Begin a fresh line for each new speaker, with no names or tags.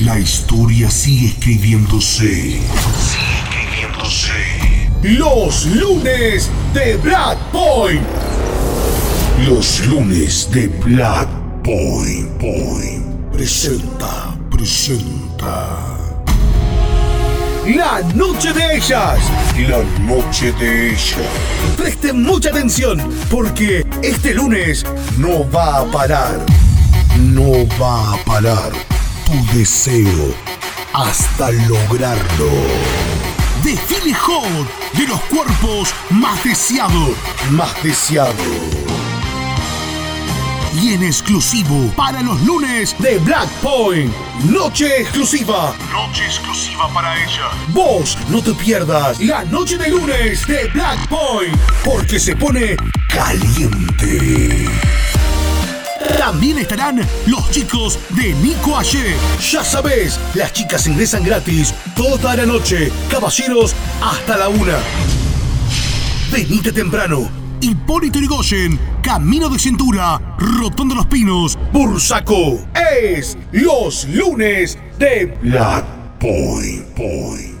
La historia sigue escribiéndose. Sigue escribiéndose.
Los lunes de Black Point.
Los lunes de Black Point. Point.
Presenta, presenta. La noche de ellas.
La noche de ellas.
Presten mucha atención porque este lunes no va a parar. No va a parar tu deseo hasta lograrlo. Desfile Hot de los cuerpos más deseados. Más deseados y en exclusivo para los lunes de Black Point. Noche exclusiva.
Noche exclusiva para ella.
Vos no te pierdas la noche de lunes de Black Point porque se pone caliente. También estarán los chicos de Nico Ayer. Ya sabes, las chicas ingresan gratis toda la noche. Caballeros, hasta la una. Venite temprano Hipólito Yrigoyen, Camino de Cintura, Rotondo Los Pinos, Bursaco. Es los lunes de
Black Point Point.